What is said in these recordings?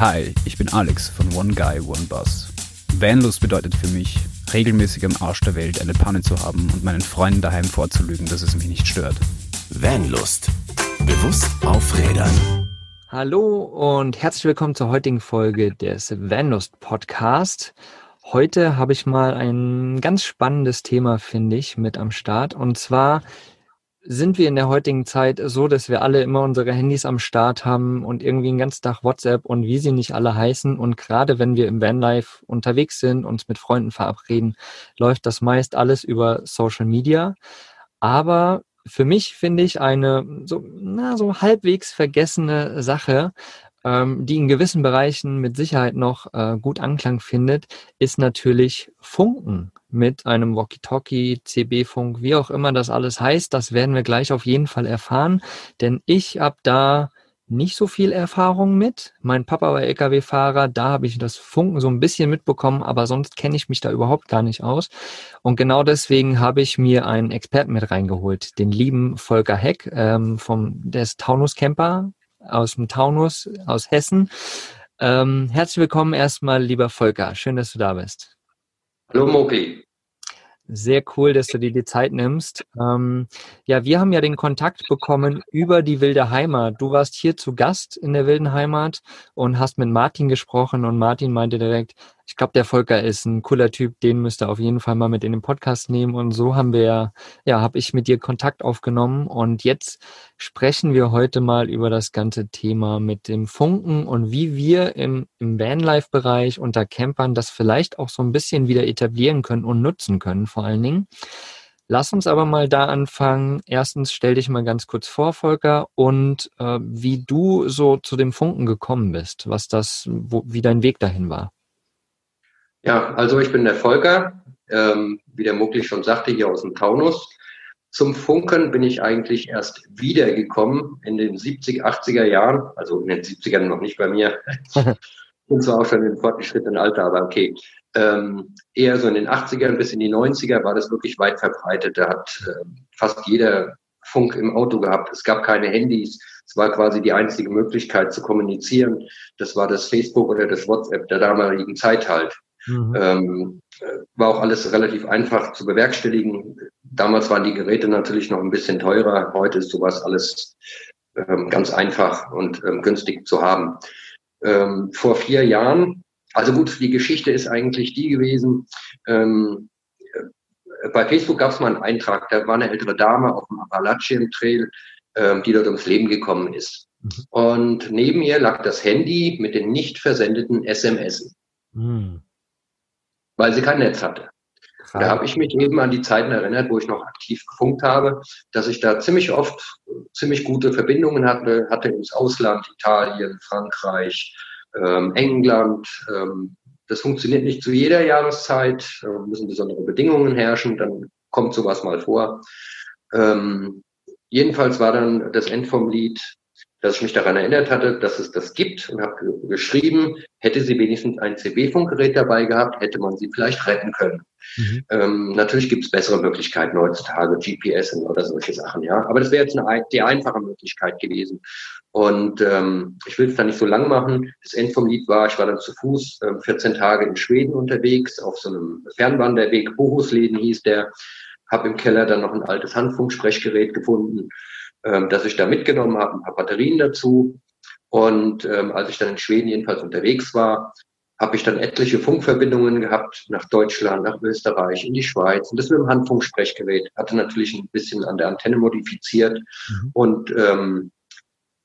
Hi, ich bin Alex von One Guy, One Bus. Vanlust bedeutet für mich, regelmäßig am Arsch der Welt eine Panne zu haben und meinen Freunden daheim vorzulügen, dass es mich nicht stört. Vanlust. Bewusst aufrädern. Hallo und herzlich willkommen zur heutigen Folge des Vanlust Podcast. Heute habe ich mal ein ganz spannendes Thema, finde ich, mit am Start. Und zwar sind wir in der heutigen Zeit so, dass wir alle immer unsere Handys am Start haben und irgendwie den ganzen Tag WhatsApp und wie sie nicht alle heißen. Und gerade wenn wir im Vanlife unterwegs sind, uns mit Freunden verabreden, läuft das meist alles über Social Media. Aber für mich finde ich eine so, na, so halbwegs vergessene Sache, ähm, die in gewissen Bereichen mit Sicherheit noch äh, gut Anklang findet, ist natürlich Funken mit einem Walkie-Talkie, CB-Funk, wie auch immer das alles heißt. Das werden wir gleich auf jeden Fall erfahren, denn ich habe da nicht so viel Erfahrung mit. Mein Papa war Lkw-Fahrer, da habe ich das Funken so ein bisschen mitbekommen, aber sonst kenne ich mich da überhaupt gar nicht aus. Und genau deswegen habe ich mir einen Experten mit reingeholt, den lieben Volker Heck ähm, vom des Taunus Camper aus dem Taunus aus Hessen. Ähm, herzlich willkommen erstmal, lieber Volker. Schön, dass du da bist. Hallo Mopi. Sehr cool, dass du dir die Zeit nimmst. Ähm, ja, wir haben ja den Kontakt bekommen über die wilde Heimat. Du warst hier zu Gast in der wilden Heimat und hast mit Martin gesprochen und Martin meinte direkt, ich glaube, der Volker ist ein cooler Typ, den müsste auf jeden Fall mal mit in den Podcast nehmen. Und so haben wir, ja, habe ich mit dir Kontakt aufgenommen. Und jetzt sprechen wir heute mal über das ganze Thema mit dem Funken und wie wir im, im Vanlife-Bereich unter Campern das vielleicht auch so ein bisschen wieder etablieren können und nutzen können, vor allen Dingen. Lass uns aber mal da anfangen. Erstens stell dich mal ganz kurz vor, Volker, und äh, wie du so zu dem Funken gekommen bist, was das, wo, wie dein Weg dahin war. Ja, also ich bin der Volker, ähm, wie der Mogli schon sagte, hier aus dem Taunus. Zum Funken bin ich eigentlich erst wiedergekommen in den 70, 80er Jahren, also in den 70ern noch nicht bei mir. und zwar auch schon im fortgeschrittenen Alter, aber okay. Ähm, eher so in den 80ern bis in die 90er war das wirklich weit verbreitet. Da hat äh, fast jeder Funk im Auto gehabt. Es gab keine Handys. Es war quasi die einzige Möglichkeit zu kommunizieren. Das war das Facebook oder das WhatsApp der damaligen Zeit halt. Mhm. Ähm, war auch alles relativ einfach zu bewerkstelligen. Damals waren die Geräte natürlich noch ein bisschen teurer. Heute ist sowas alles ähm, ganz einfach und ähm, günstig zu haben. Ähm, vor vier Jahren, also gut, die Geschichte ist eigentlich die gewesen, ähm, bei Facebook gab es mal einen Eintrag, da war eine ältere Dame auf dem Appalachian Trail, ähm, die dort ums Leben gekommen ist. Mhm. Und neben ihr lag das Handy mit den nicht versendeten SMS. Mhm weil sie kein Netz hatte. Da habe ich mich eben an die Zeiten erinnert, wo ich noch aktiv gefunkt habe, dass ich da ziemlich oft ziemlich gute Verbindungen hatte, hatte ins Ausland, Italien, Frankreich, ähm, England. Ähm, das funktioniert nicht zu jeder Jahreszeit, äh, müssen besondere Bedingungen herrschen, dann kommt sowas mal vor. Ähm, jedenfalls war dann das End vom Lied dass ich mich daran erinnert hatte, dass es das gibt und habe geschrieben, hätte sie wenigstens ein CB-Funkgerät dabei gehabt, hätte man sie vielleicht retten können. Mhm. Ähm, natürlich gibt es bessere Möglichkeiten heutzutage, GPS oder solche Sachen, ja. Aber das wäre jetzt eine, die einfache Möglichkeit gewesen. Und ähm, ich will es da nicht so lang machen. Das End vom Lied war, ich war dann zu Fuß äh, 14 Tage in Schweden unterwegs, auf so einem Fernwanderweg, Bohusleden hieß der, habe im Keller dann noch ein altes Handfunksprechgerät gefunden ähm, dass ich da mitgenommen habe, ein paar Batterien dazu. Und ähm, als ich dann in Schweden jedenfalls unterwegs war, habe ich dann etliche Funkverbindungen gehabt nach Deutschland, nach Österreich, in die Schweiz. Und das mit dem Handfunksprechgerät hatte natürlich ein bisschen an der Antenne modifiziert. Mhm. Und ähm,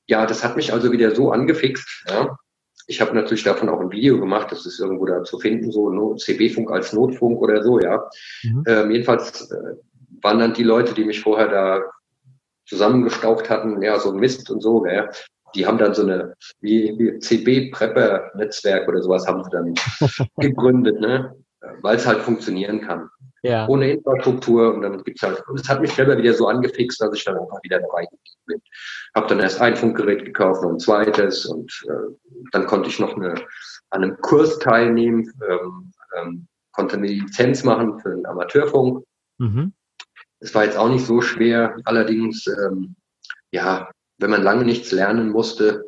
ja, das hat mich also wieder so angefixt. Ja. Ich habe natürlich davon auch ein Video gemacht, das ist irgendwo da zu finden, so CB-Funk als Notfunk oder so, ja. Mhm. Ähm, jedenfalls äh, waren dann die Leute, die mich vorher da zusammengestaucht hatten, ja, so Mist und so, ja. Die haben dann so eine, wie, wie CB-Prepper-Netzwerk oder sowas haben sie dann gegründet, ne? Weil es halt funktionieren kann. Ja. Ohne Infrastruktur und dann gibt's halt, und es hat mich selber wieder so angefixt, dass ich dann einfach wieder dabei geblieben bin. Hab dann erst ein Funkgerät gekauft, noch ein zweites und äh, dann konnte ich noch eine, an einem Kurs teilnehmen, ähm, ähm, konnte eine Lizenz machen für den Amateurfunk. Mhm. Es war jetzt auch nicht so schwer. Allerdings, ähm, ja, wenn man lange nichts lernen musste,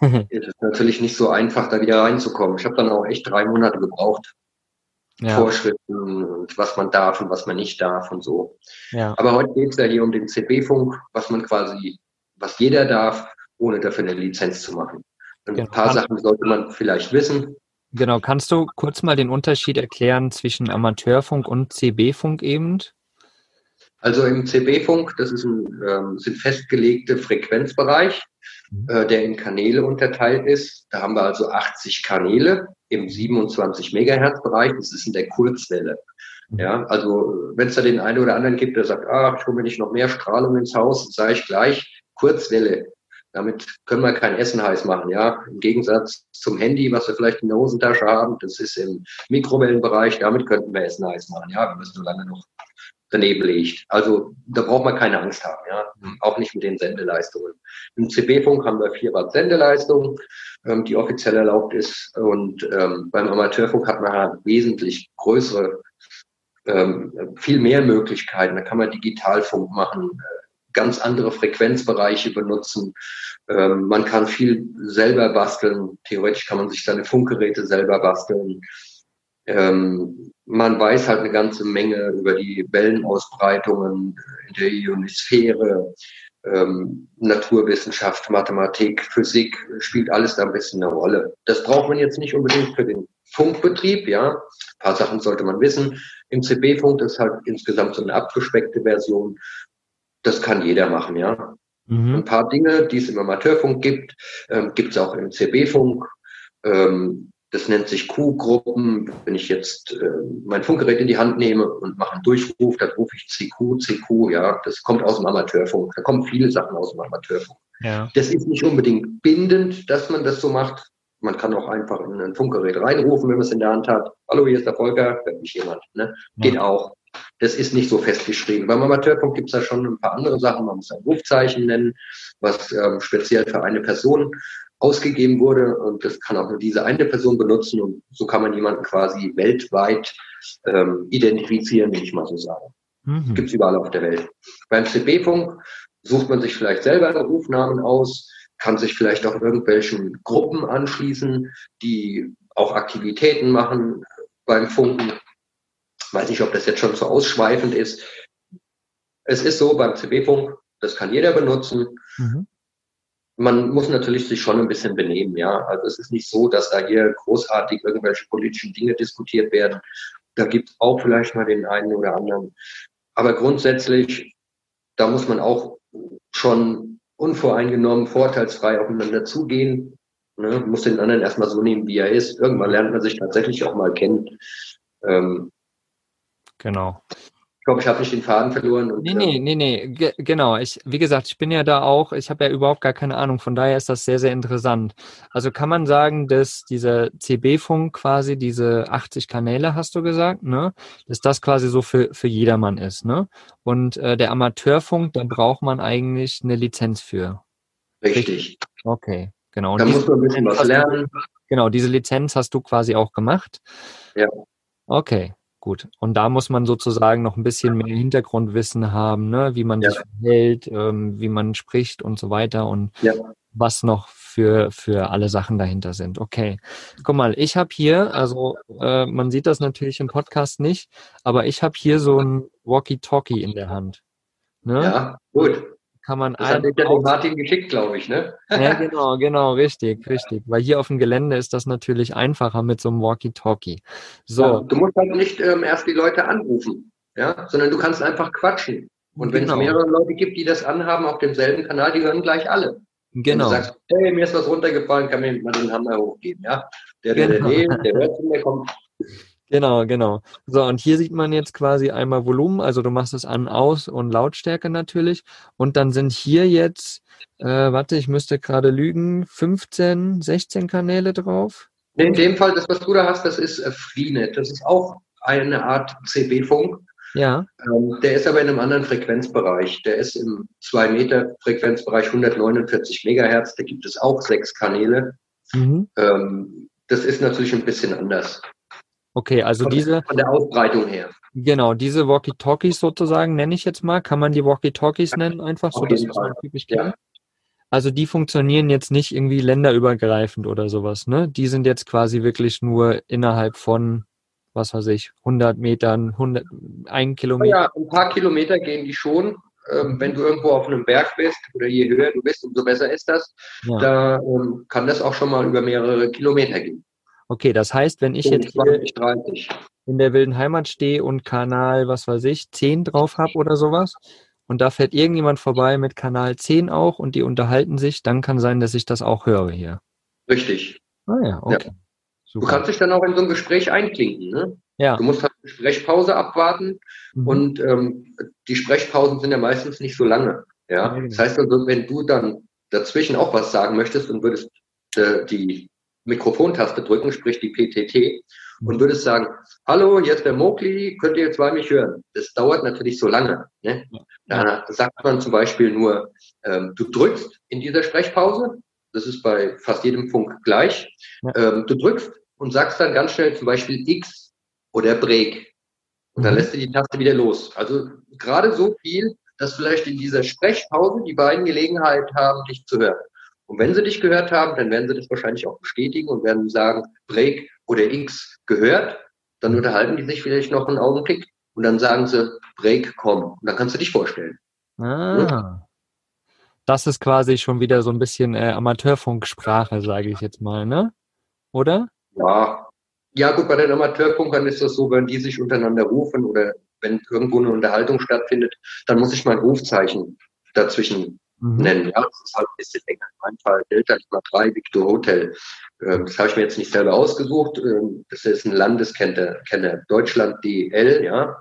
ist es natürlich nicht so einfach, da wieder reinzukommen. Ich habe dann auch echt drei Monate gebraucht. Ja. Vorschriften und was man darf und was man nicht darf und so. Ja. Aber heute geht es ja hier um den CB-Funk, was man quasi, was jeder darf, ohne dafür eine Lizenz zu machen. Und genau. ein paar Sachen sollte man vielleicht wissen. Genau, kannst du kurz mal den Unterschied erklären zwischen Amateurfunk und CB-Funk eben? Also im CB-Funk, das ist ein, ähm, sind festgelegte Frequenzbereich, mhm. äh, der in Kanäle unterteilt ist. Da haben wir also 80 Kanäle im 27 Megahertz Bereich. Das ist in der Kurzwelle. Mhm. Ja, also wenn es da den einen oder anderen gibt, der sagt, ah, ich hole mir nicht noch mehr Strahlung ins Haus, sage ich gleich, Kurzwelle. Damit können wir kein Essen heiß machen, ja. Im Gegensatz zum Handy, was wir vielleicht in der Hosentasche haben, das ist im Mikrowellenbereich, damit könnten wir Essen heiß machen, ja, wenn wir es so lange noch daneben liegt. Also da braucht man keine Angst haben, ja, auch nicht mit den Sendeleistungen. Im CB-Funk haben wir 4 Watt Sendeleistung, ähm, die offiziell erlaubt ist und ähm, beim Amateurfunk hat man halt wesentlich größere, ähm, viel mehr Möglichkeiten. Da kann man Digitalfunk machen, äh, ganz andere Frequenzbereiche benutzen. Ähm, man kann viel selber basteln. Theoretisch kann man sich seine Funkgeräte selber basteln. Ähm, man weiß halt eine ganze Menge über die Wellenausbreitungen in der Ionosphäre, ähm, Naturwissenschaft, Mathematik, Physik, spielt alles da ein bisschen eine Rolle. Das braucht man jetzt nicht unbedingt für den Funkbetrieb, ja. Ein paar Sachen sollte man wissen. Im CB-Funk ist halt insgesamt so eine abgespeckte Version. Das kann jeder machen, ja. Mhm. Ein paar Dinge, die es im Amateurfunk gibt, ähm, gibt es auch im CB-Funk. Ähm, das nennt sich Q-Gruppen. Wenn ich jetzt äh, mein Funkgerät in die Hand nehme und mache einen Durchruf, dann rufe ich CQ, CQ, ja, das kommt aus dem Amateurfunk. Da kommen viele Sachen aus dem Amateurfunk. Ja. Das ist nicht unbedingt bindend, dass man das so macht. Man kann auch einfach in ein Funkgerät reinrufen, wenn man es in der Hand hat. Hallo, hier ist der Volker, hört mich jemand. Ne? Geht ja. auch. Das ist nicht so festgeschrieben. Beim Amateurfunk gibt es da schon ein paar andere Sachen. Man muss ein Rufzeichen nennen, was ähm, speziell für eine Person ausgegeben wurde. Und das kann auch nur diese eine Person benutzen. Und so kann man jemanden quasi weltweit ähm, identifizieren, will ich mal so sagen. Mhm. Gibt es überall auf der Welt. Beim CB-Funk sucht man sich vielleicht selber Rufnamen aus, kann sich vielleicht auch irgendwelchen Gruppen anschließen, die auch Aktivitäten machen beim Funken. Weiß nicht, ob das jetzt schon so ausschweifend ist. Es ist so beim CB-Funk, das kann jeder benutzen. Mhm man muss natürlich sich schon ein bisschen benehmen, ja. Also es ist nicht so, dass da hier großartig irgendwelche politischen Dinge diskutiert werden. Da gibt es auch vielleicht mal den einen oder anderen. Aber grundsätzlich, da muss man auch schon unvoreingenommen, vorteilsfrei aufeinander zugehen. Ne? Muss den anderen erstmal so nehmen, wie er ist. Irgendwann lernt man sich tatsächlich auch mal kennen. Ähm, genau glaube, ich habe nicht den Faden verloren. Und, nee, nee, nee, nee, genau. Ich, wie gesagt, ich bin ja da auch, ich habe ja überhaupt gar keine Ahnung, von daher ist das sehr, sehr interessant. Also kann man sagen, dass dieser CB-Funk quasi, diese 80 Kanäle, hast du gesagt, ne, dass das quasi so für, für jedermann ist, ne? Und äh, der Amateurfunk, da braucht man eigentlich eine Lizenz für. Richtig. Okay, genau. Da muss man ein bisschen was lernen. genau, diese Lizenz hast du quasi auch gemacht. Ja. Okay, Gut. Und da muss man sozusagen noch ein bisschen mehr Hintergrundwissen haben, ne? wie man ja. sich verhält, ähm, wie man spricht und so weiter und ja. was noch für, für alle Sachen dahinter sind. Okay. Guck mal, ich habe hier, also äh, man sieht das natürlich im Podcast nicht, aber ich habe hier so ein Walkie-Talkie in der Hand. Ne? Ja, gut kann man das hat ja den Martin geschickt, glaube ich, ne? Ja, genau, genau, richtig, richtig. Weil hier auf dem Gelände ist das natürlich einfacher mit so einem Walkie-Talkie. So. Ja, du musst halt nicht ähm, erst die Leute anrufen, ja, sondern du kannst einfach quatschen. Und wenn genau. es mehrere Leute gibt, die das anhaben auf demselben Kanal, die hören gleich alle. Genau. Und du sagst, hey, mir ist was runtergefallen, kann mir mal den Hammer hochgeben, ja? Der, der, genau. der, der, der hört zu mir, kommt. Genau, genau. So, und hier sieht man jetzt quasi einmal Volumen, also du machst es an, aus und Lautstärke natürlich. Und dann sind hier jetzt, äh, warte, ich müsste gerade lügen, 15, 16 Kanäle drauf. In dem Fall, das, was du da hast, das ist äh, Freenet. Das ist auch eine Art CB-Funk. Ja. Ähm, der ist aber in einem anderen Frequenzbereich. Der ist im 2 Meter Frequenzbereich 149 Megahertz. Da gibt es auch sechs Kanäle. Mhm. Ähm, das ist natürlich ein bisschen anders. Okay, also von, diese. Von der Ausbreitung her. Genau, diese Walkie-Talkies sozusagen nenne ich jetzt mal. Kann man die Walkie-Talkies nennen, einfach so, dass man typisch kennt? Ja. Also die funktionieren jetzt nicht irgendwie länderübergreifend oder sowas, ne? Die sind jetzt quasi wirklich nur innerhalb von, was weiß ich, 100 Metern, 100, ein Kilometer. Ja, ein paar Kilometer gehen die schon. Ähm, wenn du irgendwo auf einem Berg bist oder je höher du bist, umso besser ist das. Ja. Da ähm, kann das auch schon mal über mehrere Kilometer gehen. Okay, das heißt, wenn ich jetzt hier 20, 30. in der wilden Heimat stehe und Kanal, was weiß ich, 10 drauf habe oder sowas, und da fährt irgendjemand vorbei mit Kanal 10 auch und die unterhalten sich, dann kann sein, dass ich das auch höre hier. Richtig. Ah ja, okay. Du kannst dich dann auch in so ein Gespräch einklinken. Ne? ja. Du musst halt eine Sprechpause abwarten Mhm. und ähm, die Sprechpausen sind ja meistens nicht so lange. Ja? Ja, Das heißt also, wenn du dann dazwischen auch was sagen möchtest und würdest äh, die Mikrofontaste drücken, sprich die PTT, und würdest sagen, hallo, ist der Mowgli, könnt ihr jetzt bei mich hören? Das dauert natürlich so lange. Ne? Da sagt man zum Beispiel nur, ähm, du drückst in dieser Sprechpause, das ist bei fast jedem Funk gleich, ähm, du drückst und sagst dann ganz schnell zum Beispiel X oder Break. Und dann Mhm. lässt du die Taste wieder los. Also gerade so viel, dass vielleicht in dieser Sprechpause die beiden Gelegenheit haben, dich zu hören. Und wenn sie dich gehört haben, dann werden sie das wahrscheinlich auch bestätigen und werden sagen, Break oder X gehört. Dann unterhalten die sich vielleicht noch einen Augenblick und dann sagen sie, Break, komm. Und dann kannst du dich vorstellen. Ah. Das ist quasi schon wieder so ein bisschen äh, Amateurfunksprache, sage ich jetzt mal, ne? Oder? Ja. Ja, gut, bei den Amateurfunkern ist das so, wenn die sich untereinander rufen oder wenn irgendwo eine Unterhaltung stattfindet, dann muss ich mein Rufzeichen dazwischen Mhm. nennen. Ja, das ist halt ein bisschen länger. In meinem Fall Delta Lima 3 Victor Hotel. Ähm, das habe ich mir jetzt nicht selber ausgesucht. Ähm, das ist ein Landeskenner, Kenner. Deutschland DL, ja.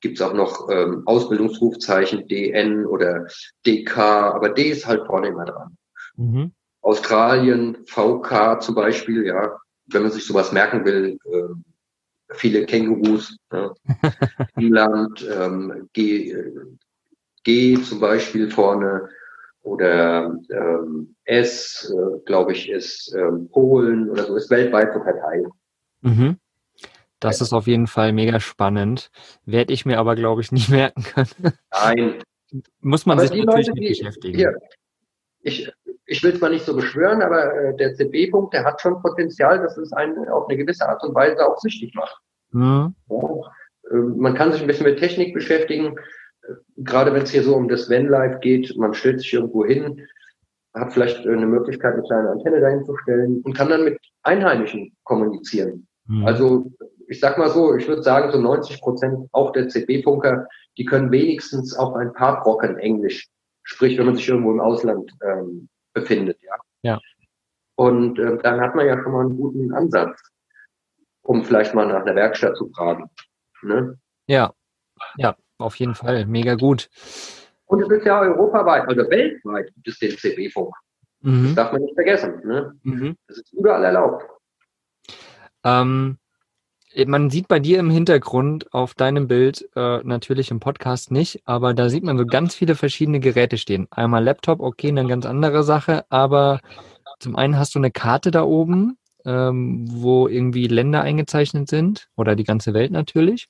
Gibt's auch noch ähm, Ausbildungsrufzeichen DN oder DK, aber D ist halt vorne immer dran. Mhm. Australien, VK zum Beispiel, ja, wenn man sich sowas merken will, ähm, viele Kängurus, ja. England, ähm, G, äh, G zum Beispiel vorne oder ähm, S, äh, glaube ich, ist ähm, Polen oder so, ist weltweit so verteilt. Mhm. Das ist auf jeden Fall mega spannend. Werde ich mir aber, glaube ich, nie merken können. Nein, Muss man Aber sich natürlich Leute, mit die- beschäftigen. hier, ich, ich will es mal nicht so beschwören, aber äh, der CB-Punkt, der hat schon Potenzial, dass es einen auf eine gewisse Art und Weise auch süchtig macht. Mhm. Ja, ähm, Man kann sich ein bisschen mit Technik beschäftigen, gerade wenn es hier so um das Vanlife geht. Man stellt sich irgendwo hin, hat vielleicht äh, eine Möglichkeit, eine kleine Antenne dahin zu stellen und kann dann mit Einheimischen kommunizieren. Mhm. Also ich sag mal so, ich würde sagen, so 90 Prozent auch der CB-Funker, die können wenigstens auch ein paar Brocken Englisch. Sprich, wenn man sich irgendwo im Ausland ähm, befindet, ja. Ja. Und ähm, dann hat man ja schon mal einen guten Ansatz, um vielleicht mal nach einer Werkstatt zu fragen. Ne? ja, ja, auf jeden Fall. Mega gut. Und es ist ja europaweit, also weltweit gibt es den CB-Funk. Das Mhm. darf man nicht vergessen. Ne? Mhm. Das ist überall erlaubt. Ähm, man sieht bei dir im Hintergrund auf deinem Bild, äh, natürlich im Podcast nicht, aber da sieht man so ganz viele verschiedene Geräte stehen. Einmal Laptop, okay, eine ganz andere Sache, aber zum einen hast du eine Karte da oben, ähm, wo irgendwie Länder eingezeichnet sind oder die ganze Welt natürlich.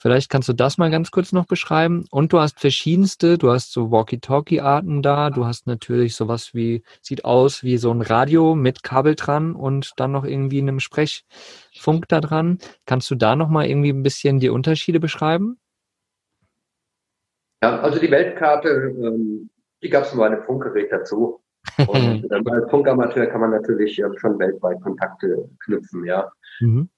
Vielleicht kannst du das mal ganz kurz noch beschreiben. Und du hast verschiedenste, du hast so Walkie-Talkie-Arten da, du hast natürlich sowas wie, sieht aus wie so ein Radio mit Kabel dran und dann noch irgendwie einem Sprechfunk da dran. Kannst du da noch mal irgendwie ein bisschen die Unterschiede beschreiben? Ja, also die Weltkarte, ähm, die gab es nur einem Funkgerät dazu. Und ähm, als Funkamateur kann man natürlich ähm, schon weltweit Kontakte knüpfen, ja. Mhm.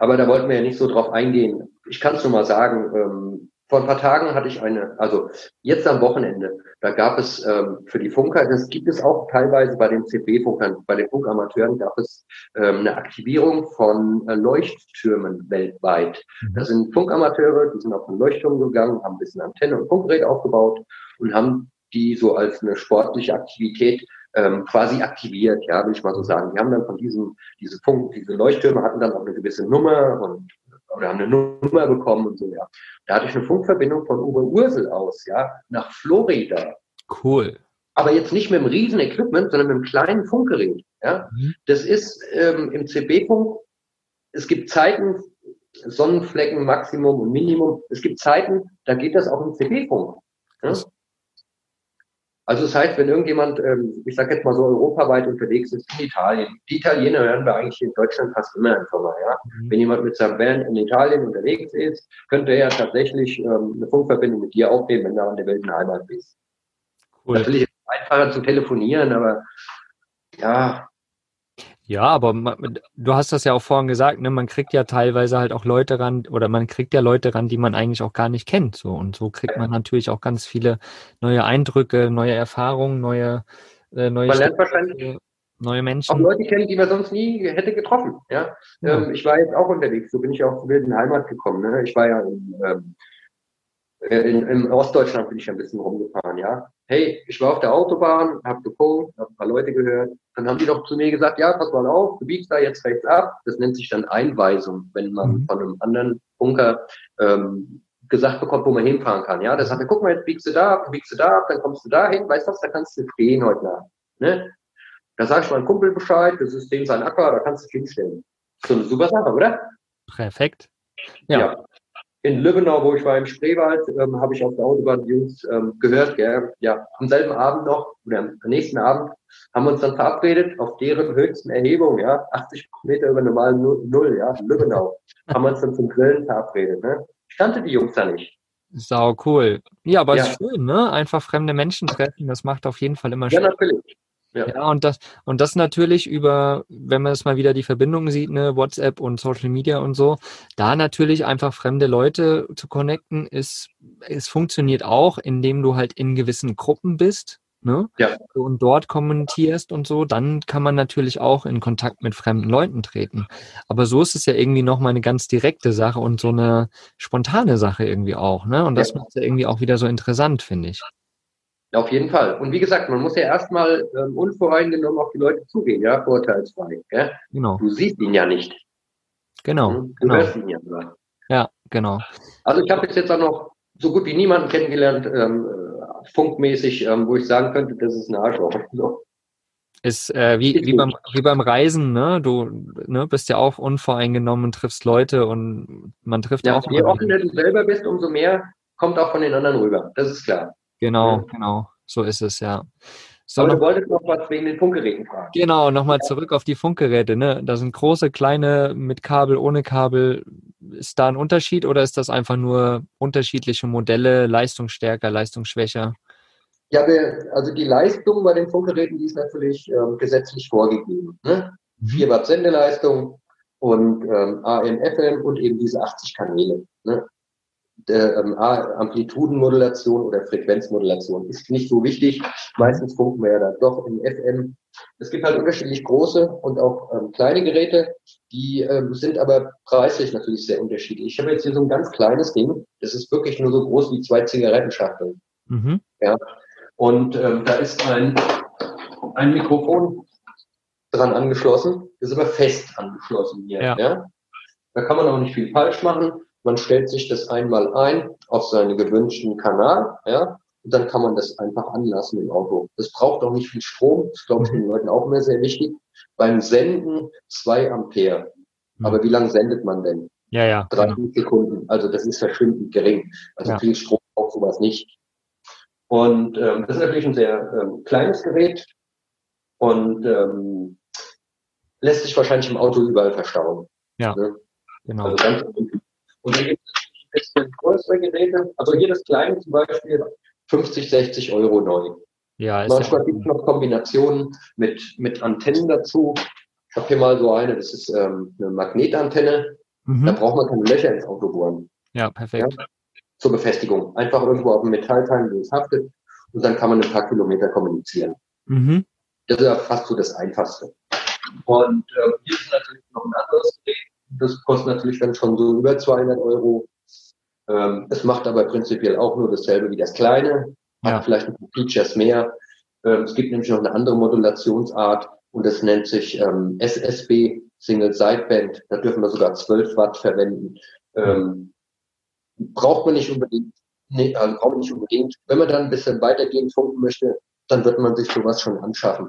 Aber da wollten wir ja nicht so drauf eingehen. Ich kann es nur mal sagen, ähm, vor ein paar Tagen hatte ich eine, also jetzt am Wochenende, da gab es ähm, für die Funker, das gibt es auch teilweise bei den CB-Funkern, bei den Funkamateuren gab es ähm, eine Aktivierung von äh, Leuchttürmen weltweit. Das sind Funkamateure, die sind auf einen Leuchtturm gegangen, haben ein bisschen Antenne und Funkgerät aufgebaut und haben die so als eine sportliche Aktivität ähm, quasi aktiviert, ja, will ich mal so sagen. Die haben dann von diesem, diese Funk, diese Leuchttürme hatten dann auch eine gewisse Nummer und oder haben eine Nummer bekommen und so, ja. Da hatte ich eine Funkverbindung von Oberursel aus, ja, nach Florida. Cool. Aber jetzt nicht mit einem riesen Equipment, sondern mit einem kleinen Funkgerät, ja. Mhm. Das ist ähm, im CB-Funk, es gibt Zeiten, Sonnenflecken, Maximum und Minimum. Es gibt Zeiten, da geht das auch im CB-Funk. Ja? Also das heißt, wenn irgendjemand, ähm, ich sage jetzt mal so europaweit unterwegs ist, in Italien, die Italiener hören wir eigentlich in Deutschland fast immer einfach mal, ja. Mhm. Wenn jemand mit seinem Band in Italien unterwegs ist, könnte er tatsächlich ähm, eine Funkverbindung mit dir aufnehmen, wenn du an der Welten Heimat bist. Cool. Natürlich ist es einfacher zu telefonieren, aber ja, ja, aber man, du hast das ja auch vorhin gesagt, ne? man kriegt ja teilweise halt auch Leute ran oder man kriegt ja Leute ran, die man eigentlich auch gar nicht kennt. So und so kriegt man natürlich auch ganz viele neue Eindrücke, neue Erfahrungen, neue äh, neue man lernt wahrscheinlich neue Menschen. Auch Leute kennen, die man sonst nie hätte getroffen. Ja, ja. Ähm, ich war jetzt auch unterwegs, so bin ich auch in Heimat gekommen. Ne? Ich war ja in, ähm, äh, in, in Ostdeutschland bin ich ein bisschen rumgefahren, ja. Hey, ich war auf der Autobahn, hab gepunkt, hab ein paar Leute gehört. Dann haben die doch zu mir gesagt, ja, pass mal auf, du biegst da jetzt rechts ab. Das nennt sich dann Einweisung, wenn man mhm. von einem anderen Bunker ähm, gesagt bekommt, wo man hinfahren kann. Ja, das sagt er, guck mal, jetzt biegst du da ab, biegst du da ab, dann kommst du da hin, weißt du was, da kannst du stehen heute Nacht. Ne? Da sag ich meinem Kumpel Bescheid, das ist dem sein Acker, da kannst du dich hinstellen. So eine super Sache, oder? Perfekt. Ja. ja in Lübbenau, wo ich war im Spreewald, ähm, habe ich auf der Autobahn die Jungs ähm, gehört. Gell? Ja, am selben Abend noch oder am nächsten Abend haben wir uns dann verabredet auf deren höchsten Erhebung, ja, 80 Meter über normalen Null, ja, Lübbenau, haben wir uns dann zum Grillen verabredet. Ne? Ich kannte die Jungs da nicht. Sau cool. Ja, aber ja. ist schön, ne? Einfach fremde Menschen treffen, das macht auf jeden Fall immer Spaß. Ja, natürlich. Ja. ja, und das, und das natürlich über, wenn man es mal wieder die Verbindung sieht, ne, WhatsApp und Social Media und so, da natürlich einfach fremde Leute zu connecten, ist, es funktioniert auch, indem du halt in gewissen Gruppen bist, ne? Ja. Und dort kommentierst und so, dann kann man natürlich auch in Kontakt mit fremden Leuten treten. Aber so ist es ja irgendwie nochmal eine ganz direkte Sache und so eine spontane Sache irgendwie auch, ne? Und das ja. macht es ja irgendwie auch wieder so interessant, finde ich. Auf jeden Fall. Und wie gesagt, man muss ja erstmal ähm, unvoreingenommen auf die Leute zugehen, ja, vorteilsfrei. Ja? Genau. Du siehst ihn ja nicht. Genau. Du genau. hörst ihn ja nur. Ja, genau. Also ich habe jetzt auch noch so gut wie niemanden kennengelernt, ähm, äh, funkmäßig, ähm, wo ich sagen könnte, das ist ein Arschloch. So. Ist äh, wie, wie, beim, wie beim Reisen, ne? Du ne, bist ja auch unvoreingenommen, triffst Leute und man trifft ja, auch. Je offener du selber bist, umso mehr kommt auch von den anderen rüber. Das ist klar. Genau, ja. genau. So ist es, ja. So, Aber du wolltest noch was wegen den Funkgeräten fragen. Genau, nochmal ja. zurück auf die Funkgeräte. Ne? Da sind große, kleine, mit Kabel, ohne Kabel. Ist da ein Unterschied oder ist das einfach nur unterschiedliche Modelle, leistungsstärker, leistungsschwächer? Ja, also die Leistung bei den Funkgeräten, die ist natürlich ähm, gesetzlich vorgegeben. Ne? 4 mhm. Watt Sendeleistung und ähm, AM, FM und eben diese 80 Kanäle. Ne? Ähm, Amplitudenmodulation oder Frequenzmodulation ist nicht so wichtig. Meistens funken wir ja dann doch im FM. Es gibt halt unterschiedlich große und auch ähm, kleine Geräte, die ähm, sind aber preislich natürlich sehr unterschiedlich. Ich habe jetzt hier so ein ganz kleines Ding, das ist wirklich nur so groß wie zwei Zigarettenschachteln. Mhm. Ja. Und ähm, da ist ein, ein Mikrofon dran angeschlossen, das ist aber fest angeschlossen hier. Ja. ja. Da kann man auch nicht viel falsch machen. Man stellt sich das einmal ein auf seinen gewünschten Kanal, ja, und dann kann man das einfach anlassen im Auto. Das braucht auch nicht viel Strom, das glaube ich den Leuten auch immer sehr wichtig. Beim Senden zwei Ampere. Mhm. Aber wie lange sendet man denn? Ja, ja. 30 genau. Sekunden. Also das ist verschwindend gering. Also ja. viel Strom braucht sowas nicht. Und ähm, das ist natürlich ein sehr ähm, kleines Gerät und ähm, lässt sich wahrscheinlich im Auto überall verstauen. Ja, ne? genau. Also ganz und dann gibt es ein bisschen größere Geräte. Also hier das kleine zum Beispiel 50, 60 Euro neu. Ja, Manchmal ja gibt es noch Kombinationen mit, mit Antennen dazu. Ich habe hier mal so eine, das ist ähm, eine Magnetantenne. Mhm. Da braucht man keine Löcher ins Auto bohren. Ja, perfekt. Ja? Zur Befestigung. Einfach irgendwo auf dem Metallteil, wo es haftet. Und dann kann man ein paar Kilometer kommunizieren. Mhm. Das ist ja fast so das Einfachste. Und äh, hier ist natürlich noch ein anderes Gerät. Das kostet natürlich dann schon so über 200 Euro. Ähm, es macht aber prinzipiell auch nur dasselbe wie das kleine, hat ja. vielleicht ein paar Features mehr. Ähm, es gibt nämlich noch eine andere Modulationsart und das nennt sich ähm, SSB, Single Sideband. Da dürfen wir sogar 12 Watt verwenden. Ähm, braucht man nicht unbedingt, nee, also braucht man nicht unbedingt. Wenn man dann ein bisschen weitergehend funken möchte, dann wird man sich sowas schon anschaffen.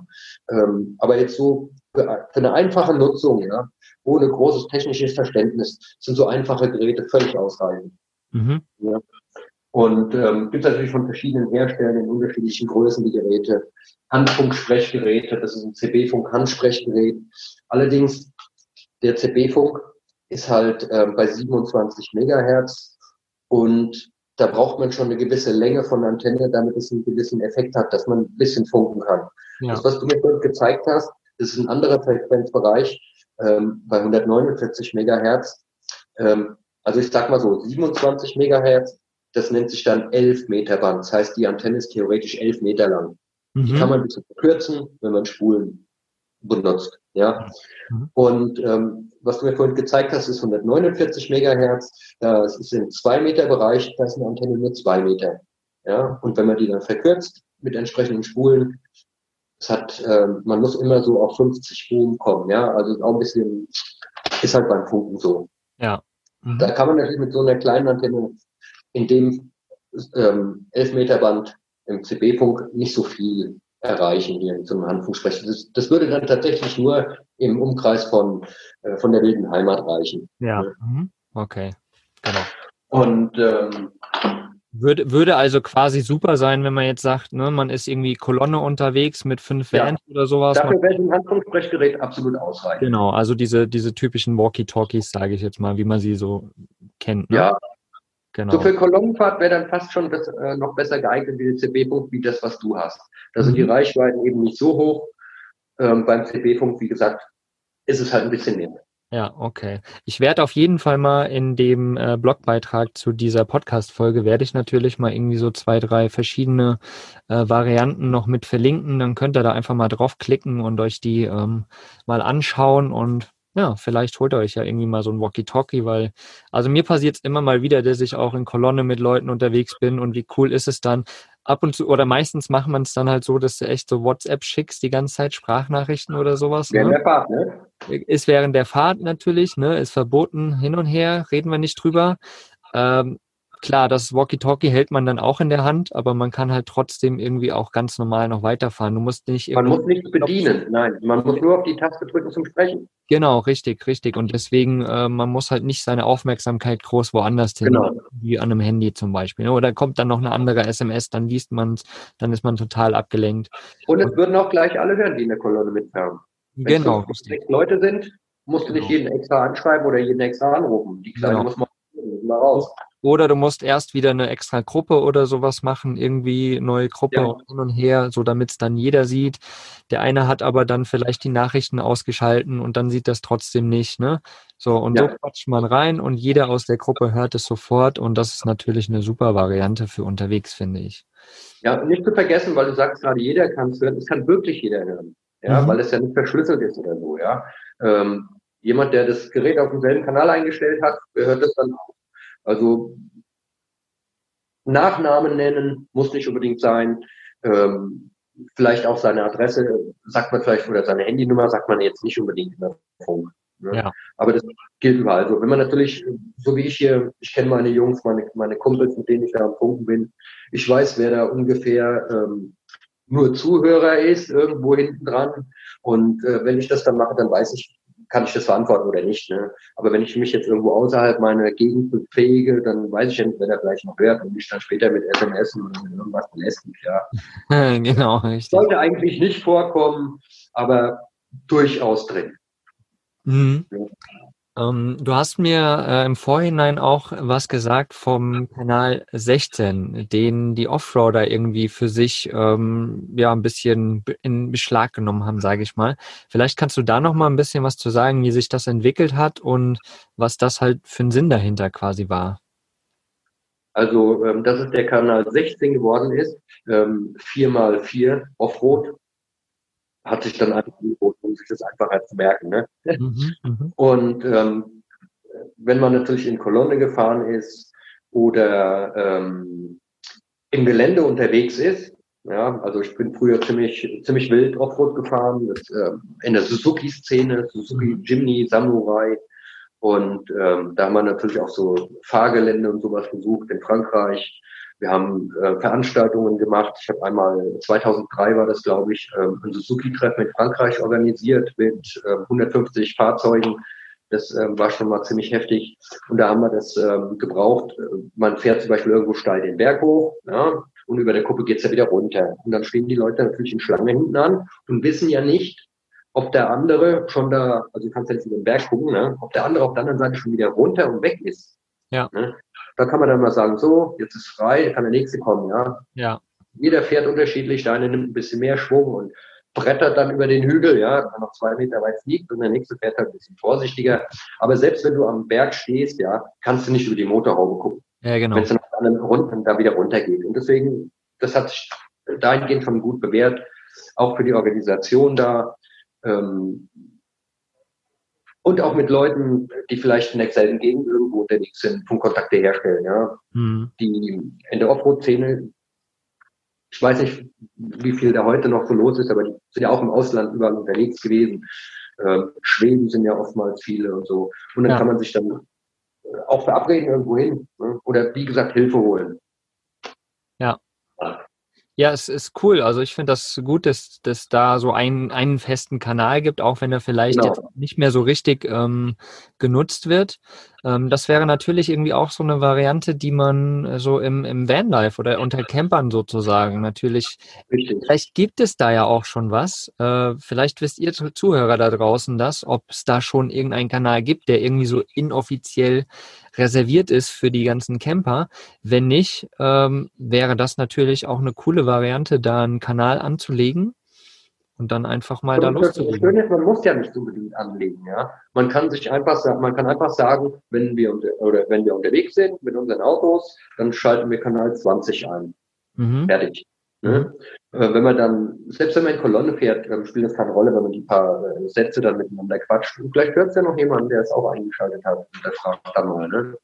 Ähm, aber jetzt so für, eine einfache Nutzung, ja, ohne großes technisches Verständnis sind so einfache Geräte völlig ausreichend. Mhm. Ja. Und ähm, gibt natürlich von verschiedenen Herstellern in unterschiedlichen Größen die Geräte. Handfunk-Sprechgeräte, das ist ein CB-Funk-Handsprechgerät. Allerdings, der CB-Funk ist halt ähm, bei 27 Megahertz und da braucht man schon eine gewisse Länge von Antenne, damit es einen gewissen Effekt hat, dass man ein bisschen funken kann. Ja. Das, was du mir gezeigt hast, ist ein anderer Frequenzbereich ähm, bei 149 Megahertz. Ähm, also ich sag mal so, 27 Megahertz, das nennt sich dann 11 Meter Band. Das heißt, die Antenne ist theoretisch 11 Meter lang. Mhm. Die kann man ein bisschen verkürzen, wenn man Spulen benutzt. Ja. Mhm. Und ähm, was du mir vorhin gezeigt hast, ist 149 Megahertz. Das ist im 2 Meter Bereich, da ist eine Antenne nur 2 Meter. Ja. Und wenn man die dann verkürzt mit entsprechenden Spulen, es hat, äh, man muss immer so auf 50 Boom kommen. Ja. Also auch ein bisschen, ist halt beim Funken so. Ja. Mhm. Da kann man natürlich mit so einer kleinen Antenne in dem ähm, 11 Meter Band im CB-Funk nicht so viel erreichen hier in so einem Handfunksprecher. Das, das würde dann tatsächlich nur im Umkreis von, äh, von der wilden Heimat reichen. Ja, mhm. okay, genau. Und ähm, würde, würde also quasi super sein, wenn man jetzt sagt, ne, man ist irgendwie Kolonne unterwegs mit fünf ja. Vans oder sowas. Dafür wäre ein Handfunksprechgerät absolut ausreichend. Genau, also diese, diese typischen Walkie-Talkies, sage ich jetzt mal, wie man sie so kennt. Ne? Ja, Genau. So für Kolonnenfahrt wäre dann fast schon das, äh, noch besser geeignet wie der CB-Punkt, wie das, was du hast. Da sind mhm. die Reichweiten eben nicht so hoch. Ähm, beim CB-Punkt, wie gesagt, ist es halt ein bisschen mehr. Ja, okay. Ich werde auf jeden Fall mal in dem äh, Blogbeitrag zu dieser Podcast-Folge, werde ich natürlich mal irgendwie so zwei, drei verschiedene äh, Varianten noch mit verlinken. Dann könnt ihr da einfach mal draufklicken und euch die ähm, mal anschauen und ja, vielleicht holt ihr euch ja irgendwie mal so ein Walkie-Talkie, weil, also mir passiert es immer mal wieder, dass ich auch in Kolonne mit Leuten unterwegs bin und wie cool ist es dann, ab und zu, oder meistens macht man es dann halt so, dass du echt so WhatsApp schickst, die ganze Zeit Sprachnachrichten oder sowas. Während ne? der Fahrt, ne? Ist während der Fahrt natürlich, ne? Ist verboten hin und her, reden wir nicht drüber. Ähm, Klar, das Walkie-Talkie hält man dann auch in der Hand, aber man kann halt trotzdem irgendwie auch ganz normal noch weiterfahren. Du musst nicht Man muss nichts bedienen, nein. Man muss nur auf die Taste drücken zum Sprechen. Genau, richtig, richtig. Und deswegen, äh, man muss halt nicht seine Aufmerksamkeit groß woanders hin, genau. wie an einem Handy zum Beispiel. Ne? Oder kommt dann noch eine andere SMS, dann liest man es, dann ist man total abgelenkt. Und es würden auch gleich alle hören, die in der Kolonne mitfahren. Wenn genau. Wenn sechs Leute sind, musst du nicht genau. jeden extra anschreiben oder jeden extra anrufen. Die Kleinen genau. muss man mal raus. Oder du musst erst wieder eine extra Gruppe oder sowas machen, irgendwie neue Gruppe ja. hin und her, so damit es dann jeder sieht. Der eine hat aber dann vielleicht die Nachrichten ausgeschalten und dann sieht das trotzdem nicht, ne? So, und ja. so quatscht man rein und jeder aus der Gruppe hört es sofort und das ist natürlich eine super Variante für unterwegs, finde ich. Ja, nicht zu vergessen, weil du sagst gerade, jeder kann es hören, es kann wirklich jeder hören. Ja, mhm. weil es ja nicht verschlüsselt ist oder so, ja. Ähm, jemand, der das Gerät auf demselben Kanal eingestellt hat, hört es dann auch. Also Nachnamen nennen muss nicht unbedingt sein. Ähm, vielleicht auch seine Adresse sagt man vielleicht oder seine Handynummer sagt man jetzt nicht unbedingt in der Funk. Ne? Ja. Aber das gilt überall. Also wenn man natürlich, so wie ich hier, ich kenne meine Jungs, meine, meine Kumpels, mit denen ich da am Funken bin, ich weiß, wer da ungefähr ähm, nur Zuhörer ist, irgendwo hinten dran. Und äh, wenn ich das dann mache, dann weiß ich, kann ich das verantworten oder nicht. Ne? Aber wenn ich mich jetzt irgendwo außerhalb meiner Gegend befähige, dann weiß ich ja nicht, wer da gleich noch hört und mich dann später mit SMS oder mit irgendwas belästigt, ja. genau, richtig. Sollte eigentlich nicht vorkommen, aber durchaus drin. Mhm. Ja. Ähm, du hast mir äh, im Vorhinein auch was gesagt vom Kanal 16, den die Offroader irgendwie für sich ähm, ja ein bisschen in Beschlag genommen haben, sage ich mal. Vielleicht kannst du da noch mal ein bisschen was zu sagen, wie sich das entwickelt hat und was das halt für einen Sinn dahinter quasi war. Also, ähm, dass es der Kanal 16 geworden ist, ähm, 4x4 Offroad, hat sich dann einfach angeboten, um sich das einfacher zu merken. Ne? Mhm, mhm, und ähm, wenn man natürlich in Kolonne gefahren ist oder ähm, im Gelände unterwegs ist, ja, also ich bin früher ziemlich ziemlich wild Offroad gefahren, das, äh, in der Suzuki-Szene, Suzuki mhm. Jimny, Samurai. Und ähm, da haben wir natürlich auch so Fahrgelände und sowas besucht in Frankreich. Wir haben äh, Veranstaltungen gemacht. Ich habe einmal 2003 war das, glaube ich, ähm, ein Suzuki-Treffen in Frankreich organisiert mit äh, 150 Fahrzeugen Das ähm, war schon mal ziemlich heftig. Und da haben wir das ähm, gebraucht. Man fährt zum Beispiel irgendwo steil den Berg hoch, ja, und über der Kuppe geht's ja wieder runter. Und dann stehen die Leute natürlich in Schlange hinten an und wissen ja nicht, ob der andere schon da, also du kannst jetzt über den Berg gucken, ne, ob der andere auf der anderen Seite schon wieder runter und weg ist. Ja. Ne? Da kann man dann mal sagen, so, jetzt ist frei, kann der nächste kommen, ja. Ja. Jeder fährt unterschiedlich, der eine nimmt ein bisschen mehr Schwung und brettert dann über den Hügel, ja, dann noch zwei Meter weit fliegt und der nächste fährt halt ein bisschen vorsichtiger. Aber selbst wenn du am Berg stehst, ja, kannst du nicht über die Motorhaube gucken. Ja, genau. Wenn es dann einem Grund da wieder runtergeht. Und deswegen, das hat sich dahingehend schon gut bewährt, auch für die Organisation da. Ähm, und auch mit Leuten, die vielleicht in derselben Gegend irgendwo unterwegs sind, Funkkontakte herstellen, ja. Mhm. Die in der Offroad-Szene, ich weiß nicht, wie viel da heute noch so los ist, aber die sind ja auch im Ausland überall unterwegs gewesen. Ähm, Schweden sind ja oftmals viele und so. Und dann Ja. kann man sich dann auch verabreden irgendwo hin. Ne? Oder wie gesagt, Hilfe holen. Ja, es ist cool. Also ich finde das gut, dass dass da so einen, einen festen Kanal gibt, auch wenn er vielleicht Genau. jetzt nicht mehr so richtig ähm, genutzt wird. Ähm, das wäre natürlich irgendwie auch so eine Variante, die man äh, so im, im Vanlife oder unter Campern sozusagen natürlich Richtig. Vielleicht gibt es da ja auch schon was. Äh, vielleicht wisst ihr Zu- Zuhörer da draußen das, ob es da schon irgendeinen Kanal gibt, der irgendwie so inoffiziell reserviert ist für die ganzen Camper. Wenn nicht, ähm, wäre das natürlich auch eine coole Variante, da einen Kanal anzulegen und dann einfach mal da Und das loszulegen. Schöne ist, man muss ja nicht unbedingt anlegen, ja. Man kann sich einfach sagen, man kann einfach sagen, wenn wir unter, oder wenn wir unterwegs sind mit unseren Autos, dann schalten wir Kanal 20 ein. Mhm. Fertig. Äh, wenn man dann, selbst wenn man in Kolonne fährt, ähm, spielt das keine Rolle, wenn man die paar äh, Sätze dann miteinander quatscht. Und vielleicht hört es ja noch jemand, der es auch eingeschaltet hat. Und der fragt dann mal. Ne?